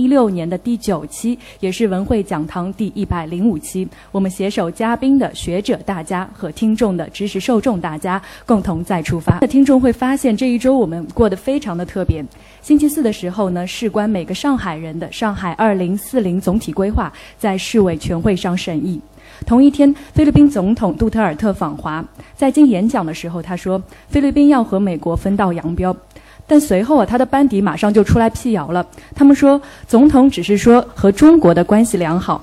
一六年的第九期，也是文汇讲堂第一百零五期。我们携手嘉宾的学者大家和听众的知识受众大家，共同再出发。听众会发现这一周我们过得非常的特别。星期四的时候呢，事关每个上海人的上海二零四零总体规划在市委全会上审议。同一天，菲律宾总统杜特尔特访华，在经演讲的时候，他说菲律宾要和美国分道扬镳。但随后啊，他的班底马上就出来辟谣了。他们说，总统只是说和中国的关系良好。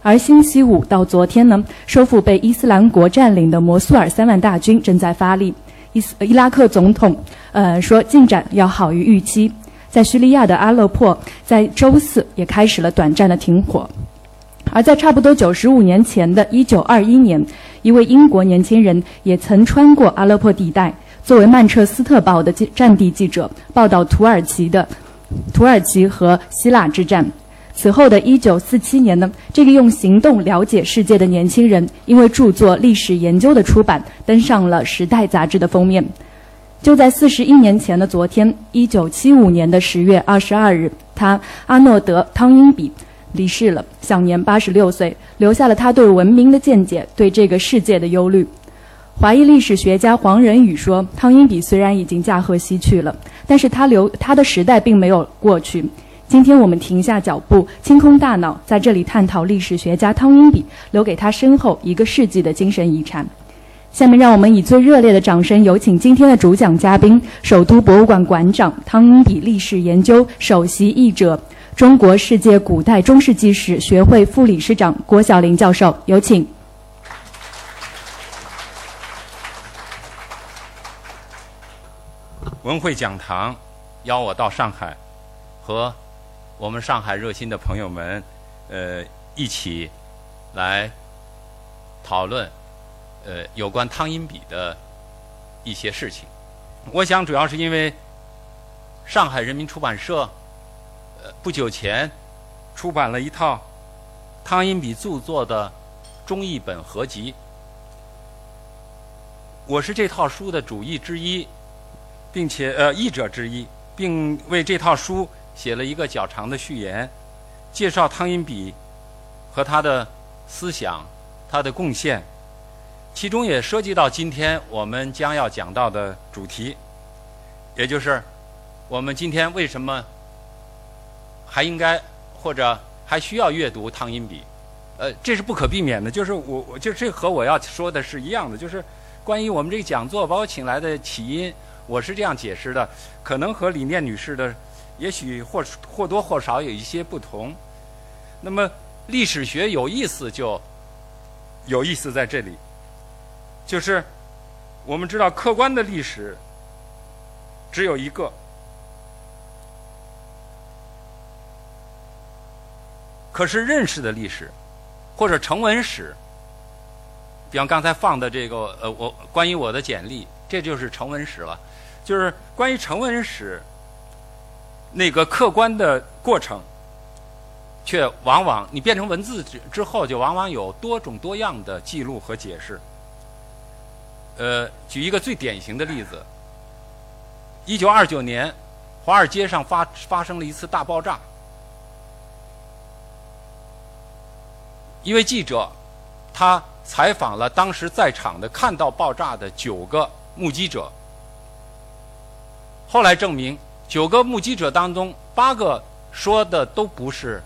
而星期五到昨天呢，收复被伊斯兰国占领的摩苏尔三万大军正在发力。伊斯伊拉克总统呃说进展要好于预期。在叙利亚的阿勒颇，在周四也开始了短暂的停火。而在差不多九十五年前的一九二一年，一位英国年轻人也曾穿过阿勒颇地带。作为曼彻斯特报的战地记者，报道土耳其的土耳其和希腊之战。此后的一九四七年呢，这个用行动了解世界的年轻人，因为著作《历史研究》的出版，登上了《时代》杂志的封面。就在四十一年前的昨天，一九七五年的十月二十二日，他阿诺德·汤因比离世了，享年八十六岁，留下了他对文明的见解，对这个世界的忧虑。华裔历史学家黄仁宇说：“汤因比虽然已经驾鹤西去了，但是他留他的时代并没有过去。今天我们停下脚步，清空大脑，在这里探讨历史学家汤因比留给他身后一个世纪的精神遗产。”下面让我们以最热烈的掌声，有请今天的主讲嘉宾——首都博物馆馆长、汤因比历史研究首席译者、中国世界古代中世纪史学会副理事长郭晓林教授，有请。文汇讲堂邀我到上海，和我们上海热心的朋友们，呃，一起来讨论呃有关汤因比的一些事情。我想主要是因为上海人民出版社呃不久前出版了一套汤因比著作的中译本合集，我是这套书的主译之一。并且呃，译者之一，并为这套书写了一个较长的序言，介绍汤因比和他的思想、他的贡献，其中也涉及到今天我们将要讲到的主题，也就是我们今天为什么还应该或者还需要阅读汤因比？呃，这是不可避免的，就是我我就这和我要说的是一样的，就是关于我们这个讲座把我请来的起因。我是这样解释的，可能和李念女士的，也许或或多或少有一些不同。那么历史学有意思，就有意思在这里，就是我们知道客观的历史只有一个，可是认识的历史或者成文史，比方刚才放的这个呃，我关于我的简历，这就是成文史了。就是关于成文史那个客观的过程，却往往你变成文字之之后，就往往有多种多样的记录和解释。呃，举一个最典型的例子：一九二九年，华尔街上发发生了一次大爆炸，一位记者他采访了当时在场的看到爆炸的九个目击者。后来证明，九个目击者当中，八个说的都不是，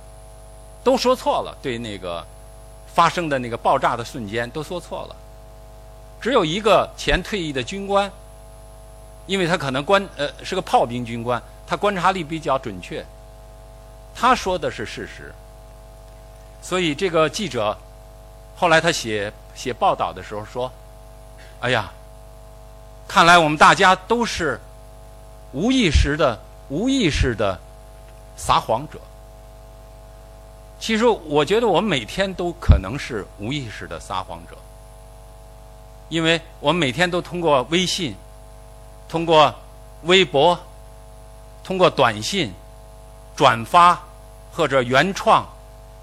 都说错了。对那个发生的那个爆炸的瞬间，都说错了。只有一个前退役的军官，因为他可能观呃是个炮兵军官，他观察力比较准确，他说的是事实。所以这个记者后来他写写报道的时候说：“哎呀，看来我们大家都是。”无意识的、无意识的撒谎者。其实，我觉得我们每天都可能是无意识的撒谎者，因为我们每天都通过微信、通过微博、通过短信转发或者原创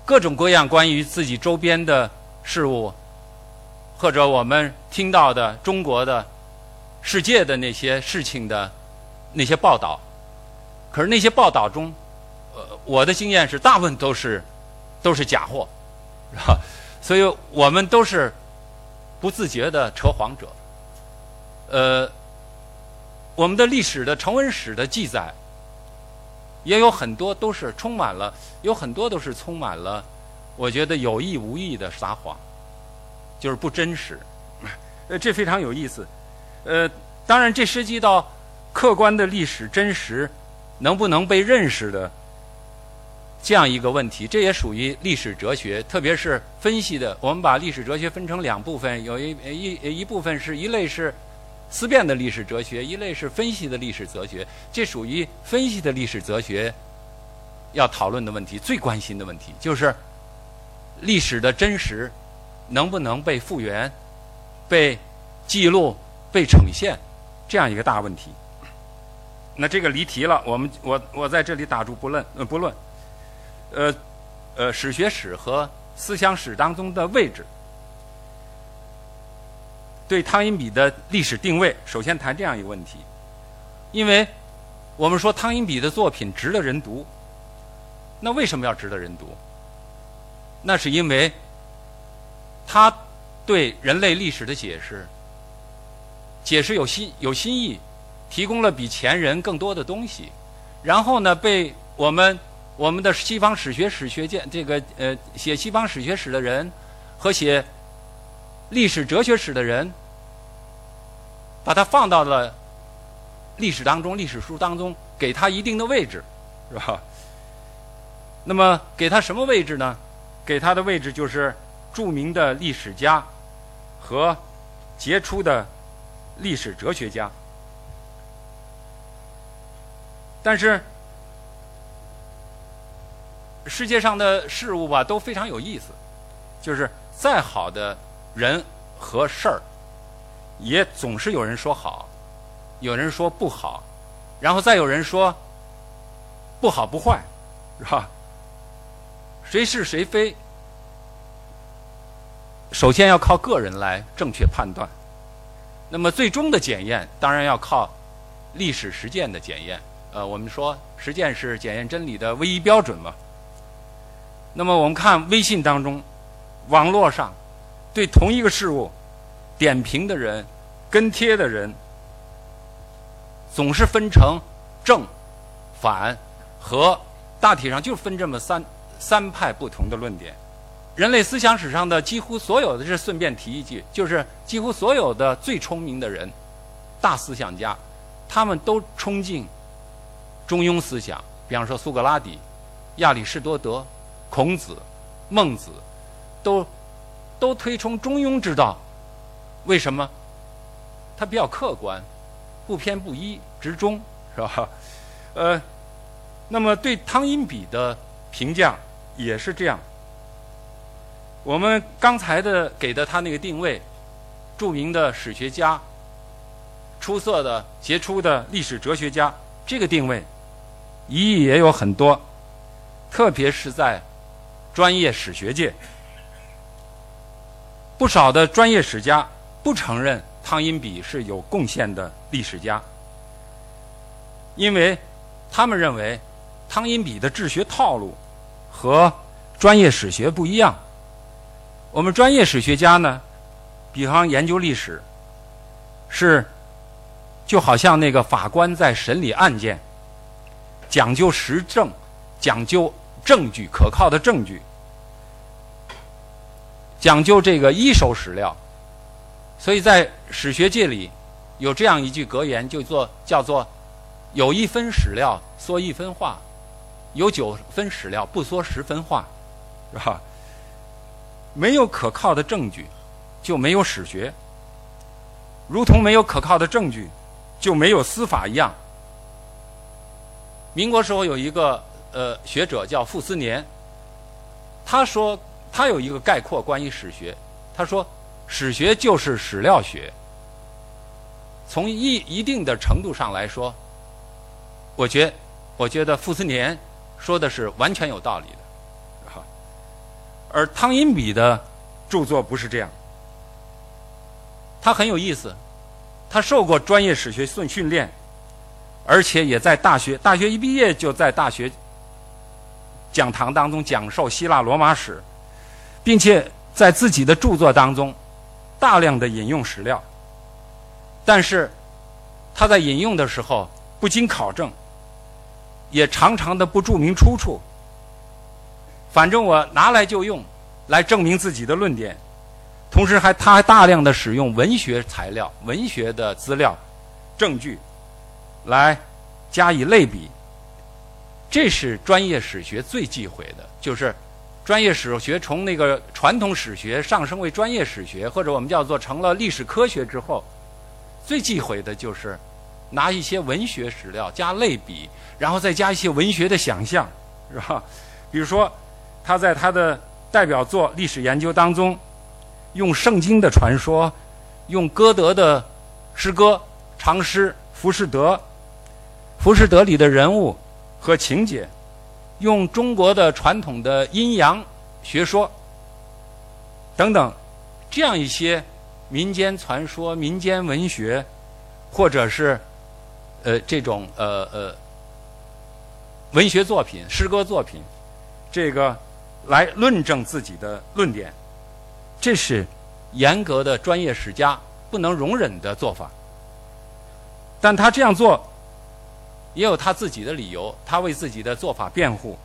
各种各样关于自己周边的事物，或者我们听到的中国的、世界的那些事情的。那些报道，可是那些报道中，呃，我的经验是大部分都是都是假货，是吧？所以我们都是不自觉的扯谎者。呃，我们的历史的成文史的记载也有很多都是充满了，有很多都是充满了，我觉得有意无意的撒谎，就是不真实。呃，这非常有意思。呃，当然这涉及到客观的历史真实能不能被认识的。这样一个问题，这也属于历史哲学，特别是分析的。我们把历史哲学分成两部分，有一一一部分是一类是思辨的历史哲学，一类是分析的历史哲学。这属于分析的历史哲学要讨论的问题，最关心的问题就是历史的真实能不能被复原、被记录、被呈现这样一个大问题。那这个离题了，我们我我在这里打住不论，呃不论。呃，呃，史学史和思想史当中的位置，对汤因比的历史定位，首先谈这样一个问题，因为我们说汤因比的作品值得人读，那为什么要值得人读？那是因为他对人类历史的解释，解释有新有新意，提供了比前人更多的东西，然后呢，被我们。我们的西方史学史学界，这个呃，写西方史学史的人和写历史哲学史的人，把它放到了历史当中，历史书当中，给他一定的位置，是吧？那么给他什么位置呢？给他的位置就是著名的历史家和杰出的历史哲学家，但是。世界上的事物吧都非常有意思，就是再好的人和事儿，也总是有人说好，有人说不好，然后再有人说不好不坏，是吧？谁是谁非，首先要靠个人来正确判断，那么最终的检验当然要靠历史实践的检验。呃，我们说实践是检验真理的唯一标准嘛。那么我们看微信当中，网络上对同一个事物点评的人、跟贴的人，总是分成正、反和，大体上就分这么三三派不同的论点。人类思想史上的几乎所有的，是顺便提一句，就是几乎所有的最聪明的人、大思想家，他们都冲进中庸思想，比方说苏格拉底、亚里士多德。孔子、孟子，都都推崇中庸之道，为什么？他比较客观，不偏不倚，直中，是吧？呃，那么对汤因比的评价也是这样。我们刚才的给的他那个定位，著名的史学家，出色的杰出的历史哲学家，这个定位，意义也有很多，特别是在。专业史学界不少的专业史家不承认汤因比是有贡献的历史家，因为他们认为汤因比的治学套路和专业史学不一样。我们专业史学家呢，比方研究历史，是就好像那个法官在审理案件，讲究实证，讲究。证据可靠的证据，讲究这个一手史料，所以在史学界里有这样一句格言，就做叫做“有一分史料说一分话，有九分史料不说十分话”，是吧？没有可靠的证据，就没有史学，如同没有可靠的证据，就没有司法一样。民国时候有一个。呃，学者叫傅斯年，他说他有一个概括关于史学，他说史学就是史料学。从一一定的程度上来说，我觉我觉得傅斯年说的是完全有道理的，哈。而汤因比的著作不是这样，他很有意思，他受过专业史学训训练，而且也在大学大学一毕业就在大学。讲堂当中讲授希腊罗马史，并且在自己的著作当中大量的引用史料。但是他在引用的时候不经考证，也常常的不注明出处。反正我拿来就用，来证明自己的论点。同时还他还大量的使用文学材料、文学的资料、证据，来加以类比。这是专业史学最忌讳的，就是专业史学从那个传统史学上升为专业史学，或者我们叫做成了历史科学之后，最忌讳的就是拿一些文学史料加类比，然后再加一些文学的想象，是吧？比如说。他在他的代表作《历史研究》当中，用圣经的传说，用歌德的诗歌长诗《浮士德》，《浮士德》里的人物和情节，用中国的传统的阴阳学说等等，这样一些民间传说、民间文学，或者是呃这种呃呃文学作品、诗歌作品，这个。来论证自己的论点，这是严格的专业史家不能容忍的做法。但他这样做也有他自己的理由，他为自己的做法辩护。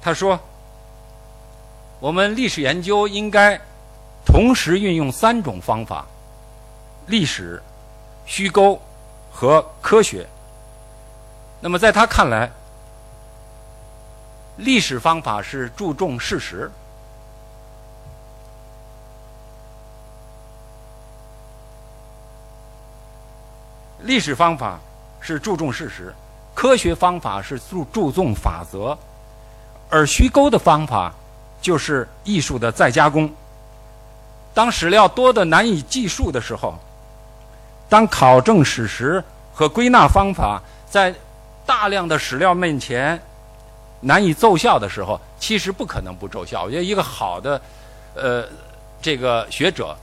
他说：“我们历史研究应该同时运用三种方法：历史、虚构和科学。”那么在他看来，历史方法是注重事实，历史方法是注重事实，科学方法是注注重法则，而虚构的方法就是艺术的再加工。当史料多的难以计数的时候，当考证史实和归纳方法在大量的史料面前。难以奏效的时候，其实不可能不奏效。我觉得一个好的，呃，这个学者，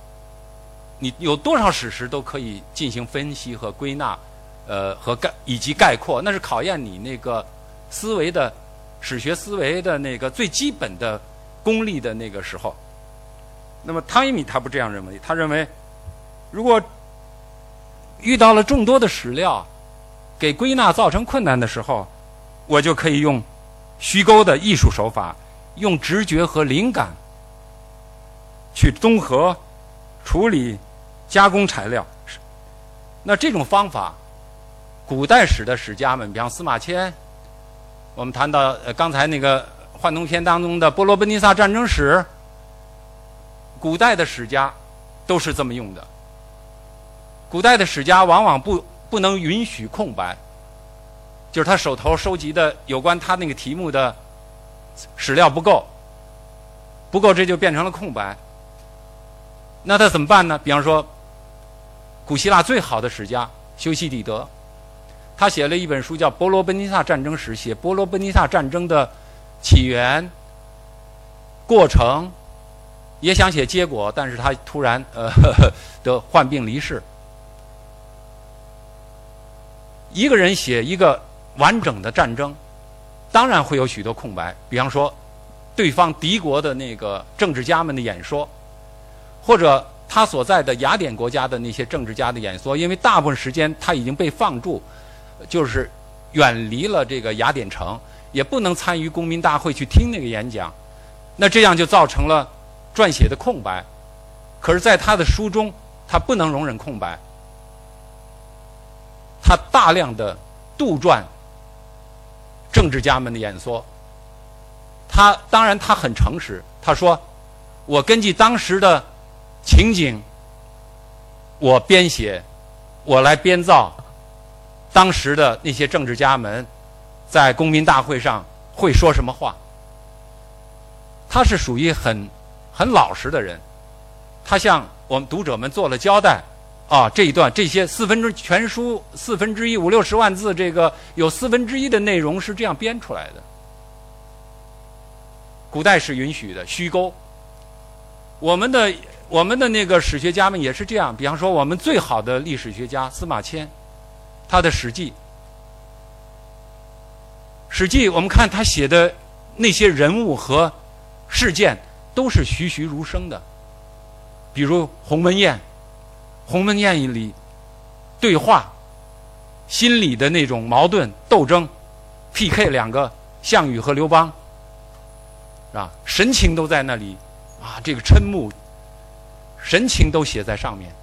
你有多少史实都可以进行分析和归纳，呃，和概以及概括，那是考验你那个思维的史学思维的那个最基本的功力的那个时候。那么汤一米他不这样认为，他认为，如果遇到了众多的史料，给归纳造成困难的时候，我就可以用。虚构的艺术手法，用直觉和灵感去综合处理、加工材料。那这种方法，古代史的史家们，比方司马迁，我们谈到刚才那个幻灯片当中的波罗奔尼撒战争史，古代的史家都是这么用的。古代的史家往往不不能允许空白。就是他手头收集的有关他那个题目的史料不够，不够这就变成了空白。那他怎么办呢？比方说，古希腊最好的史家修昔底德，他写了一本书叫《波罗奔尼撒战争史》，写波罗奔尼撒战争的起源、过程，也想写结果，但是他突然呃 得患病离世。一个人写一个。完整的战争，当然会有许多空白。比方说，对方敌国的那个政治家们的演说，或者他所在的雅典国家的那些政治家的演说，因为大部分时间他已经被放逐，就是远离了这个雅典城，也不能参与公民大会去听那个演讲。那这样就造成了撰写的空白。可是，在他的书中，他不能容忍空白，他大量的杜撰。政治家们的演说，他当然他很诚实。他说：“我根据当时的情景，我编写，我来编造当时的那些政治家们在公民大会上会说什么话。”他是属于很很老实的人，他向我们读者们做了交代。啊，这一段这些四分之全书四分之一五六十万字，这个有四分之一的内容是这样编出来的。古代是允许的虚构。我们的我们的那个史学家们也是这样，比方说我们最好的历史学家司马迁，他的《史记》，《史记》我们看他写的那些人物和事件都是栩栩如生的。比如鸿门宴，鸿门宴里对话，心里的那种矛盾斗争，PK 两个项羽和刘邦，是吧？神情都在那里啊，这个嗔目，神情都写在上面。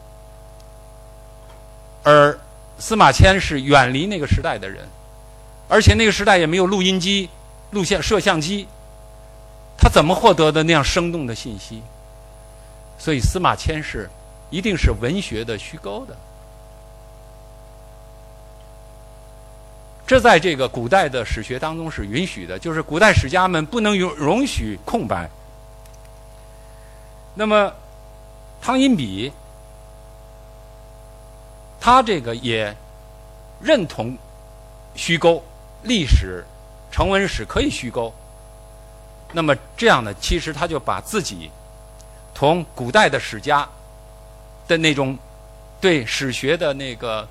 而司马迁是远离那个时代的人，而且那个时代也没有录音机、录像摄像机，他怎么获得的那样生动的信息？所以司马迁是一定是文学的虚构的，这在这个古代的史学当中是允许的，就是古代史家们不能容容许空白。那么汤因比，他这个也认同虚构历史、成文史可以虚构。那么这样呢，其实他就把自己。同古代的史家的那种对史学的那个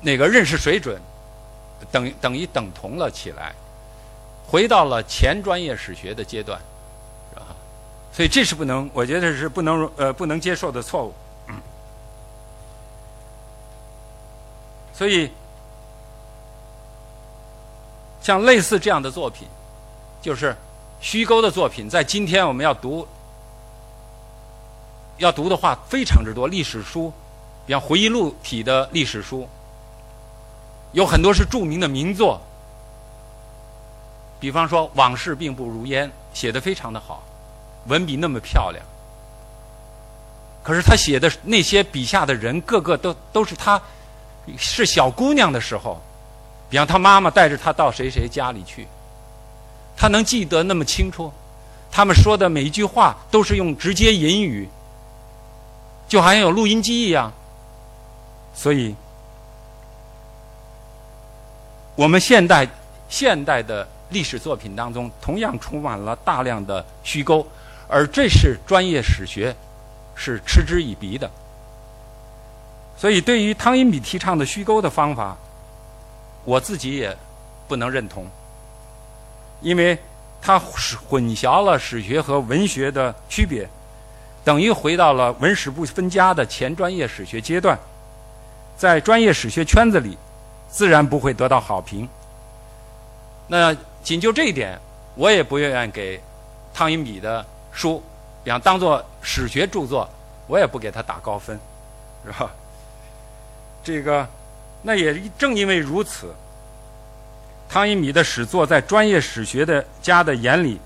那个认识水准，等等于等同了起来，回到了前专业史学的阶段，啊，所以这是不能，我觉得是不能呃不能接受的错误。所以，像类似这样的作品，就是虚构的作品，在今天我们要读。要读的话非常之多，历史书，比方回忆录体的历史书，有很多是著名的名作。比方说《往事并不如烟》，写的非常的好，文笔那么漂亮。可是他写的那些笔下的人，个个都都是他是小姑娘的时候，比方她妈妈带着她到谁谁家里去，她能记得那么清楚，他们说的每一句话都是用直接引语。就好像有录音机一样，所以，我们现代现代的历史作品当中，同样充满了大量的虚构，而这是专业史学是嗤之以鼻的。所以，对于汤因比提倡的虚构的方法，我自己也不能认同，因为他混淆了史学和文学的区别。等于回到了文史不分家的前专业史学阶段，在专业史学圈子里，自然不会得到好评。那仅就这一点，我也不愿意给汤因比的书，比方当做史学著作，我也不给他打高分，是吧？这个，那也正因为如此，汤因比的史作在专业史学的家的眼里，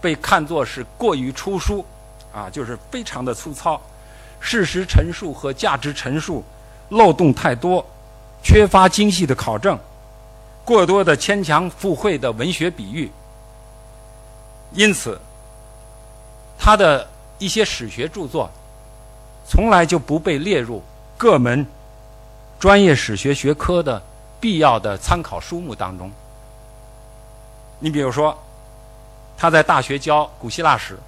被看作是过于出书。啊，就是非常的粗糙，事实陈述和价值陈述漏洞太多，缺乏精细的考证，过多的牵强附会的文学比喻，因此，他的一些史学著作从来就不被列入各门专业史学学科的必要的参考书目当中。你比如说，他在大学教古希腊史。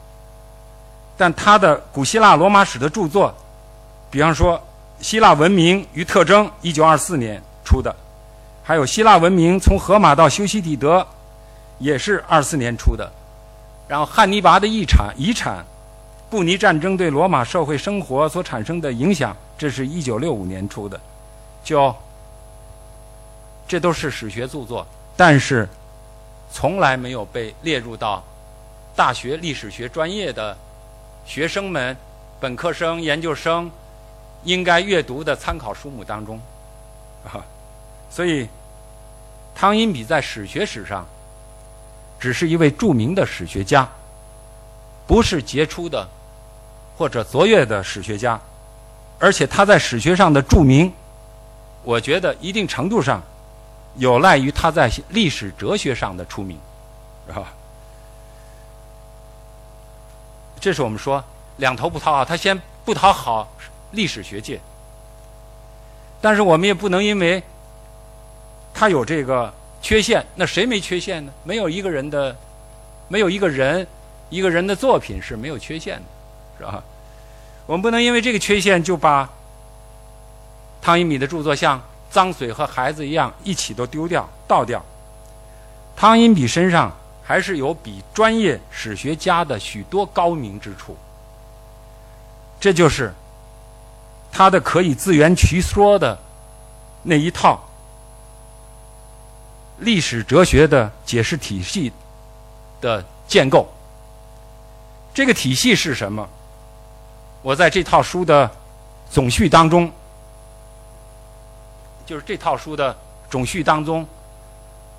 但他的古希腊罗马史的著作，比方说《希腊文明与特征》一九二四年出的，还有《希腊文明从荷马到修昔底德》，也是二四年出的。然后汉尼拔的遗产遗产，布尼战争对罗马社会生活所产生的影响，这是一九六五年出的。就这都是史学著作，但是从来没有被列入到大学历史学专业的。学生们、本科生、研究生应该阅读的参考书目当中，啊，所以汤因比在史学史上只是一位著名的史学家，不是杰出的或者卓越的史学家，而且他在史学上的著名，我觉得一定程度上有赖于他在历史哲学上的出名，是吧？这是我们说两头不讨好，他先不讨好历史学界，但是我们也不能因为他有这个缺陷，那谁没缺陷呢？没有一个人的，没有一个人，一个人的作品是没有缺陷的，是吧？我们不能因为这个缺陷就把汤因米的著作像脏水和孩子一样一起都丢掉、倒掉。汤因比身上还是有比专业史学家的许多高明之处。这就是他的可以自圆其说的那一套历史哲学的解释体系的建构。这个体系是什么？我在这套书的总序当中，就是这套书的总序当中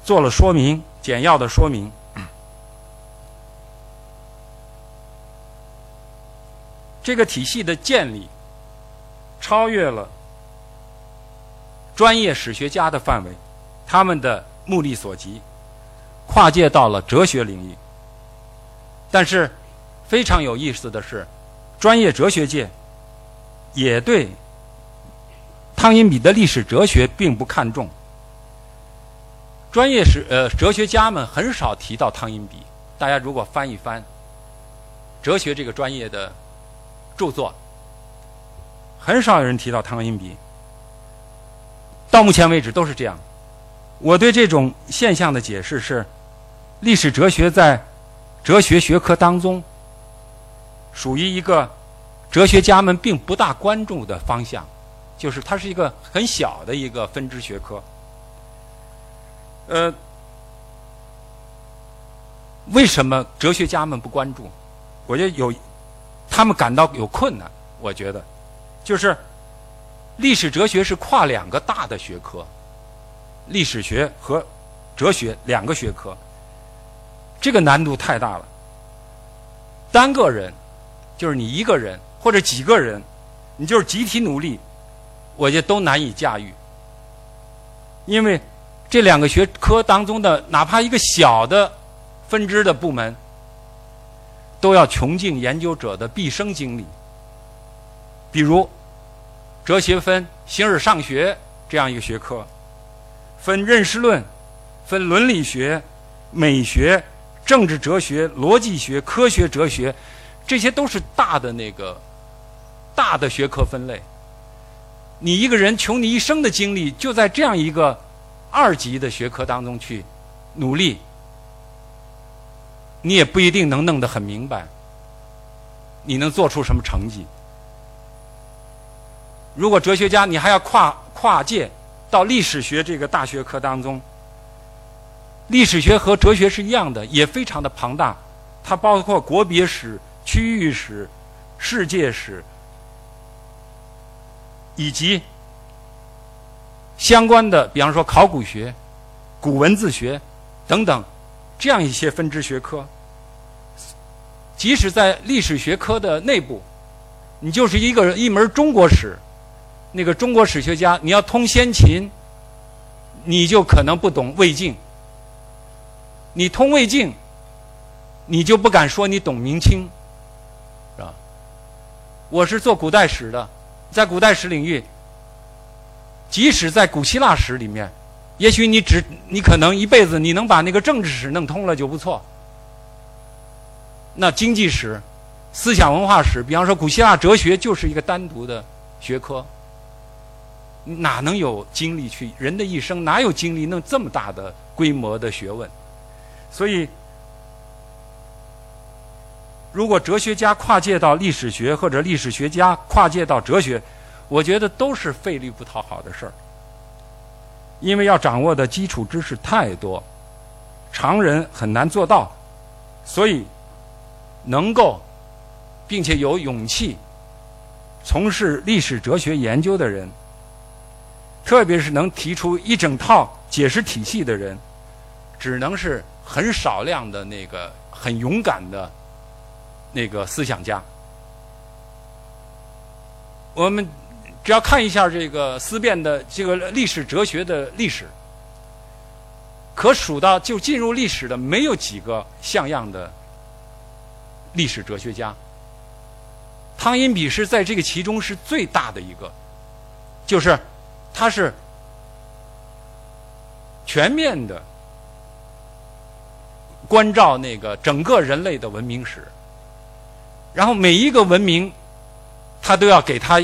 做了说明，简要的说明。这个体系的建立超越了专业史学家的范围，他们的目力所及，跨界到了哲学领域。但是非常有意思的是，专业哲学界也对汤因比的历史哲学并不看重。专业史呃哲学家们很少提到汤因比。大家如果翻一翻哲学这个专业的。著作很少有人提到汤因比，到目前为止都是这样。我对这种现象的解释是：历史哲学在哲学学科当中属于一个哲学家们并不大关注的方向，就是它是一个很小的一个分支学科。呃，为什么哲学家们不关注？我觉得有。他们感到有困难，我觉得，就是历史哲学是跨两个大的学科，历史学和哲学两个学科，这个难度太大了。单个人，就是你一个人或者几个人，你就是集体努力，我觉得都难以驾驭，因为这两个学科当中的哪怕一个小的分支的部门。都要穷尽研究者的毕生精力。比如，哲学分形而上学这样一个学科，分认识论、分伦理学、美学、政治哲学、逻辑学、科学哲学，这些都是大的那个大的学科分类。你一个人穷你一生的精力，就在这样一个二级的学科当中去努力。你也不一定能弄得很明白，你能做出什么成绩？如果哲学家你还要跨跨界到历史学这个大学科当中，历史学和哲学是一样的，也非常的庞大，它包括国别史、区域史、世界史，以及相关的，比方说考古学、古文字学等等。这样一些分支学科，即使在历史学科的内部，你就是一个一门中国史，那个中国史学家，你要通先秦，你就可能不懂魏晋；你通魏晋，你就不敢说你懂明清，是吧？我是做古代史的，在古代史领域，即使在古希腊史里面。也许你只你可能一辈子你能把那个政治史弄通了就不错。那经济史、思想文化史，比方说古希腊哲学就是一个单独的学科，哪能有精力去？人的一生哪有精力弄这么大的规模的学问？所以，如果哲学家跨界到历史学，或者历史学家跨界到哲学，我觉得都是费力不讨好的事儿。因为要掌握的基础知识太多，常人很难做到，所以能够并且有勇气从事历史哲学研究的人，特别是能提出一整套解释体系的人，只能是很少量的那个很勇敢的那个思想家。我们。只要看一下这个思辨的这个历史哲学的历史，可数到就进入历史的没有几个像样的历史哲学家。汤因比是在这个其中是最大的一个，就是他是全面的关照那个整个人类的文明史，然后每一个文明他都要给他。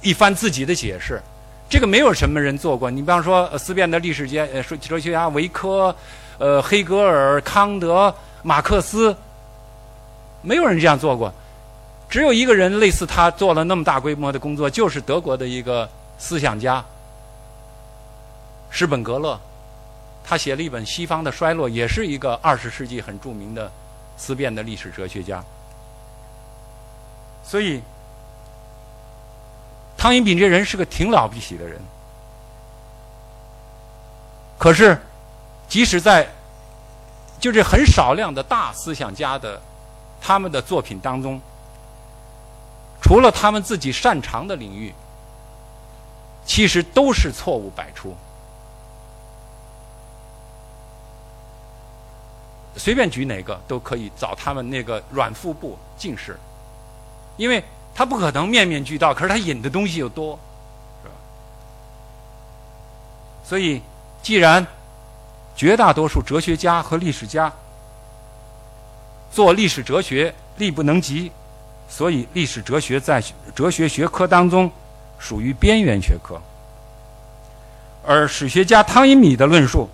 一番自己的解释，这个没有什么人做过。你比方说思辨的历史家、呃，哲学家维科，呃，黑格尔、康德、马克思，没有人这样做过。只有一个人类似他做了那么大规模的工作，就是德国的一个思想家施本格勒，他写了一本《西方的衰落》，也是一个二十世纪很著名的思辨的历史哲学家。所以，汤因炳这人是个挺了不起的人。可是，即使在就这很少量的大思想家的他们的作品当中，除了他们自己擅长的领域，其实都是错误百出。随便举哪个都可以找他们那个软腹部近视，因为他不可能面面俱到，可是他引的东西又多，是吧？所以。既然绝大多数哲学家和历史家做历史哲学力不能及，所以历史哲学在哲学学科当中属于边缘学科。而史学家汤因米的论述，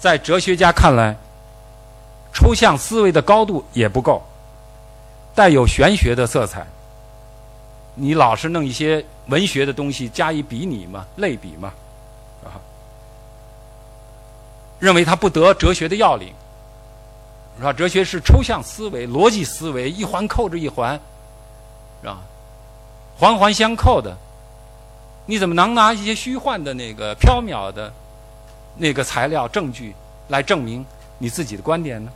在哲学家看来，抽象思维的高度也不够，带有玄学的色彩。你老是弄一些文学的东西加以比拟嘛，类比嘛。啊认为他不得哲学的要领，是吧？哲学是抽象思维、逻辑思维，一环扣着一环，是吧？环环相扣的，你怎么能拿一些虚幻的那个缥缈的那个材料证据来证明你自己的观点呢？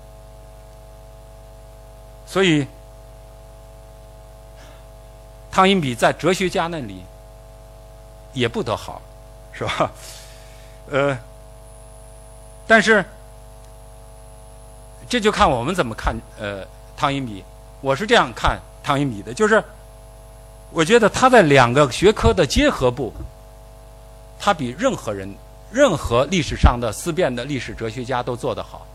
所以，汤因比在哲学家那里也不得好，是吧？呃。但是，这就看我们怎么看呃汤因比。我是这样看汤因比的，就是我觉得他在两个学科的结合部，他比任何人、任何历史上的思辨的历史哲学家都做得好，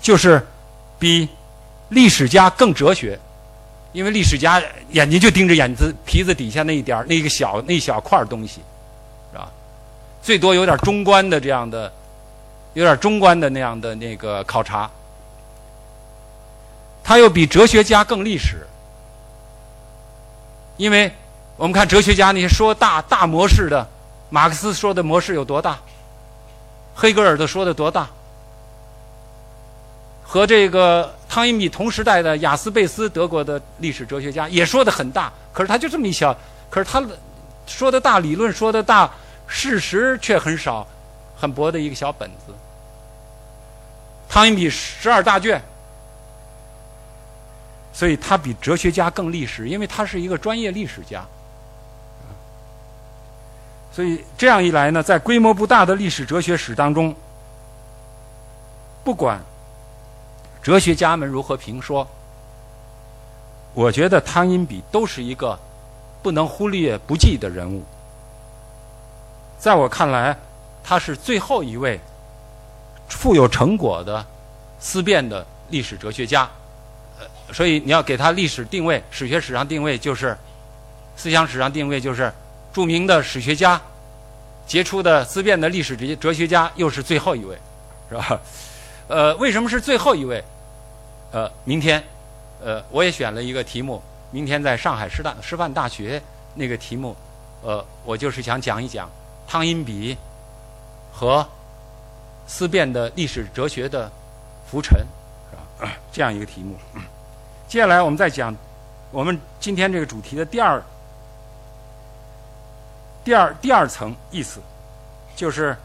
就是比历史家更哲学，因为历史家眼睛就盯着眼子皮子底下那一点儿那个小那小块东西。是吧最多有点中观的这样的，有点中观的那样的那个考察，他又比哲学家更历史，因为我们看哲学家那些说大大模式的，马克思说的模式有多大，黑格尔的说的多大，和这个汤因比同时代的雅斯贝斯德国的历史哲学家也说的很大，可是他就这么一小，可是他说的大理论说的大。事实却很少，很薄的一个小本子。汤因比十二大卷，所以他比哲学家更历史，因为他是一个专业历史家。所以这样一来呢，在规模不大的历史哲学史当中，不管哲学家们如何评说，我觉得汤因比都是一个不能忽略不计的人物。在我看来，他是最后一位富有成果的思辨的历史哲学家。所以你要给他历史定位，史学史上定位就是思想史上定位就是著名的史学家、杰出的思辨的历史哲哲学家，又是最后一位，是吧？呃，为什么是最后一位？呃，明天，呃，我也选了一个题目，明天在上海师大师范大学那个题目，呃，我就是想讲一讲。汤因比和思辨的历史哲学的浮沉，是吧？这样一个题目。接下来我们再讲我们今天这个主题的第二、第二、第二层意思，就是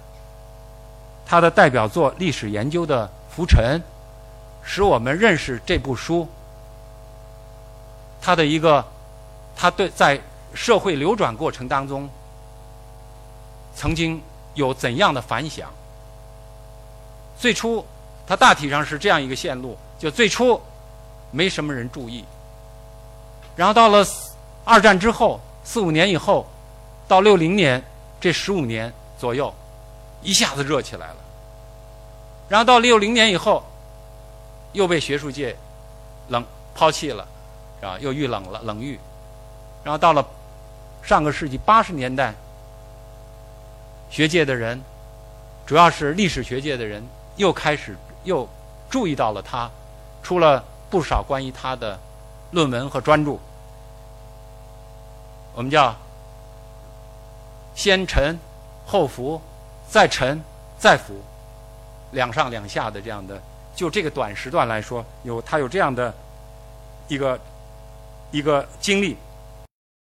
他的代表作《历史研究的浮沉》，使我们认识这部书，他的一个他对在社会流转过程当中。曾经有怎样的反响？最初，它大体上是这样一个线路：就最初没什么人注意，然后到了二战之后四五年以后，到六零年这十五年左右，一下子热起来了。然后到六零年以后，又被学术界冷抛弃了，是吧？又遇冷了，冷遇。然后到了上个世纪八十年代。学界的人，主要是历史学界的人，又开始又注意到了他，出了不少关于他的论文和专著。我们叫先沉后浮，再沉再浮，两上两下的这样的。就这个短时段来说，有他有这样的一个一个经历。